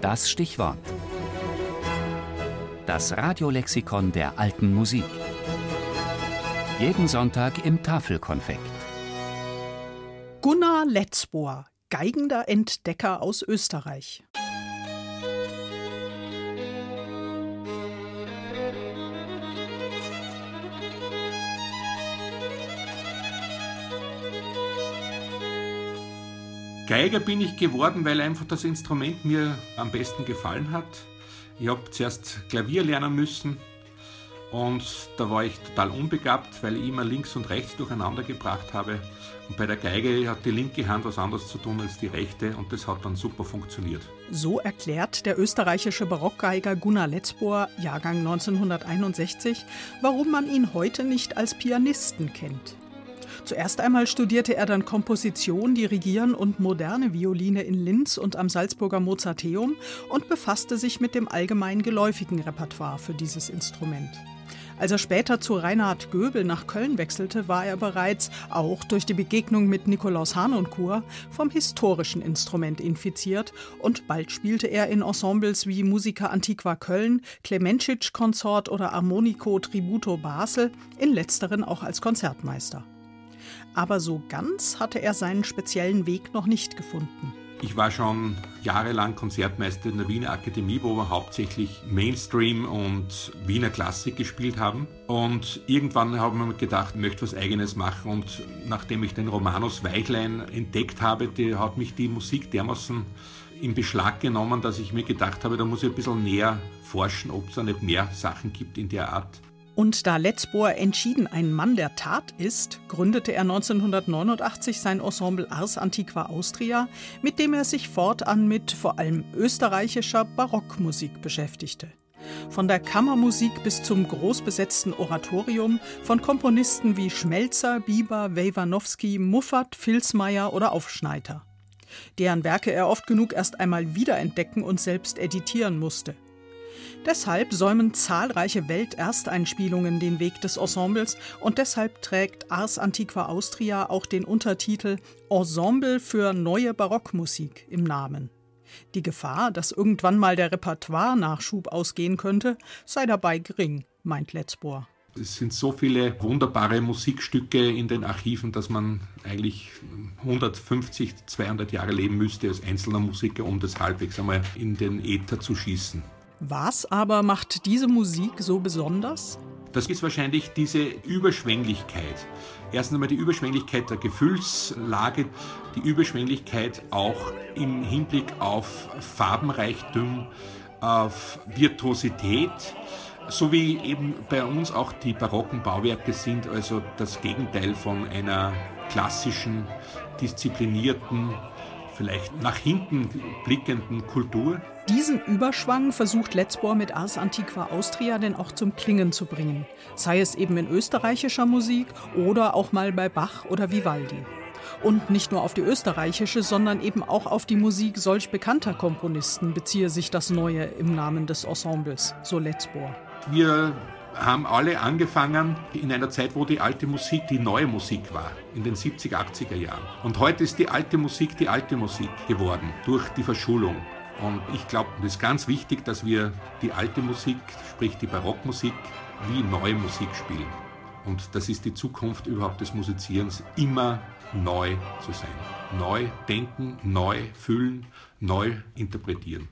Das Stichwort. Das Radiolexikon der alten Musik. Jeden Sonntag im Tafelkonfekt. Gunnar Letzbohr, geigender Entdecker aus Österreich. Geiger bin ich geworden, weil einfach das Instrument mir am besten gefallen hat. Ich habe zuerst Klavier lernen müssen und da war ich total unbegabt, weil ich immer links und rechts durcheinander gebracht habe. Und bei der Geige hat die linke Hand was anderes zu tun als die rechte und das hat dann super funktioniert. So erklärt der österreichische Barockgeiger Gunnar Letzbohr, Jahrgang 1961, warum man ihn heute nicht als Pianisten kennt. Zuerst einmal studierte er dann Komposition, Dirigieren und moderne Violine in Linz und am Salzburger Mozarteum und befasste sich mit dem allgemein geläufigen Repertoire für dieses Instrument. Als er später zu Reinhard Göbel nach Köln wechselte, war er bereits, auch durch die Begegnung mit Nikolaus Harnoncourt, vom historischen Instrument infiziert und bald spielte er in Ensembles wie Musica Antiqua Köln, Clemencic Konsort oder Armonico Tributo Basel, in letzteren auch als Konzertmeister aber so ganz hatte er seinen speziellen Weg noch nicht gefunden. Ich war schon jahrelang Konzertmeister in der Wiener Akademie, wo wir hauptsächlich Mainstream und Wiener Klassik gespielt haben. Und irgendwann haben wir gedacht, ich möchte was Eigenes machen. Und nachdem ich den Romanus Weichlein entdeckt habe, die hat mich die Musik dermaßen in Beschlag genommen, dass ich mir gedacht habe, da muss ich ein bisschen näher forschen, ob es da nicht mehr Sachen gibt in der Art. Und da Letzbohr entschieden ein Mann der Tat ist, gründete er 1989 sein Ensemble Ars Antiqua Austria, mit dem er sich fortan mit vor allem österreichischer Barockmusik beschäftigte. Von der Kammermusik bis zum großbesetzten Oratorium von Komponisten wie Schmelzer, Bieber, Wejwanowski, Muffat, Filsmeier oder Aufschneider. Deren Werke er oft genug erst einmal wiederentdecken und selbst editieren musste – Deshalb säumen zahlreiche Weltersteinspielungen den Weg des Ensembles und deshalb trägt Ars Antiqua Austria auch den Untertitel Ensemble für neue Barockmusik im Namen. Die Gefahr, dass irgendwann mal der Repertoire-Nachschub ausgehen könnte, sei dabei gering, meint Letzbohr. Es sind so viele wunderbare Musikstücke in den Archiven, dass man eigentlich 150, 200 Jahre leben müsste als einzelner Musiker, um das halbwegs einmal in den Äther zu schießen. Was aber macht diese Musik so besonders? Das ist wahrscheinlich diese Überschwänglichkeit. Erstens einmal die Überschwänglichkeit der Gefühlslage, die Überschwänglichkeit auch im Hinblick auf Farbenreichtum, auf Virtuosität, so wie eben bei uns auch die barocken Bauwerke sind, also das Gegenteil von einer klassischen, disziplinierten, vielleicht nach hinten blickenden Kultur. Diesen Überschwang versucht Letzbohr mit Ars Antiqua Austria denn auch zum Klingen zu bringen, sei es eben in österreichischer Musik oder auch mal bei Bach oder Vivaldi. Und nicht nur auf die österreichische, sondern eben auch auf die Musik solch bekannter Komponisten beziehe sich das Neue im Namen des Ensembles, so Letzbohr. Wir haben alle angefangen in einer Zeit, wo die alte Musik die neue Musik war, in den 70er, 80er Jahren. Und heute ist die alte Musik die alte Musik geworden durch die Verschulung. Und ich glaube, es ist ganz wichtig, dass wir die alte Musik, sprich die Barockmusik, wie neue Musik spielen. Und das ist die Zukunft überhaupt des Musizierens, immer neu zu sein. Neu denken, neu fühlen, neu interpretieren.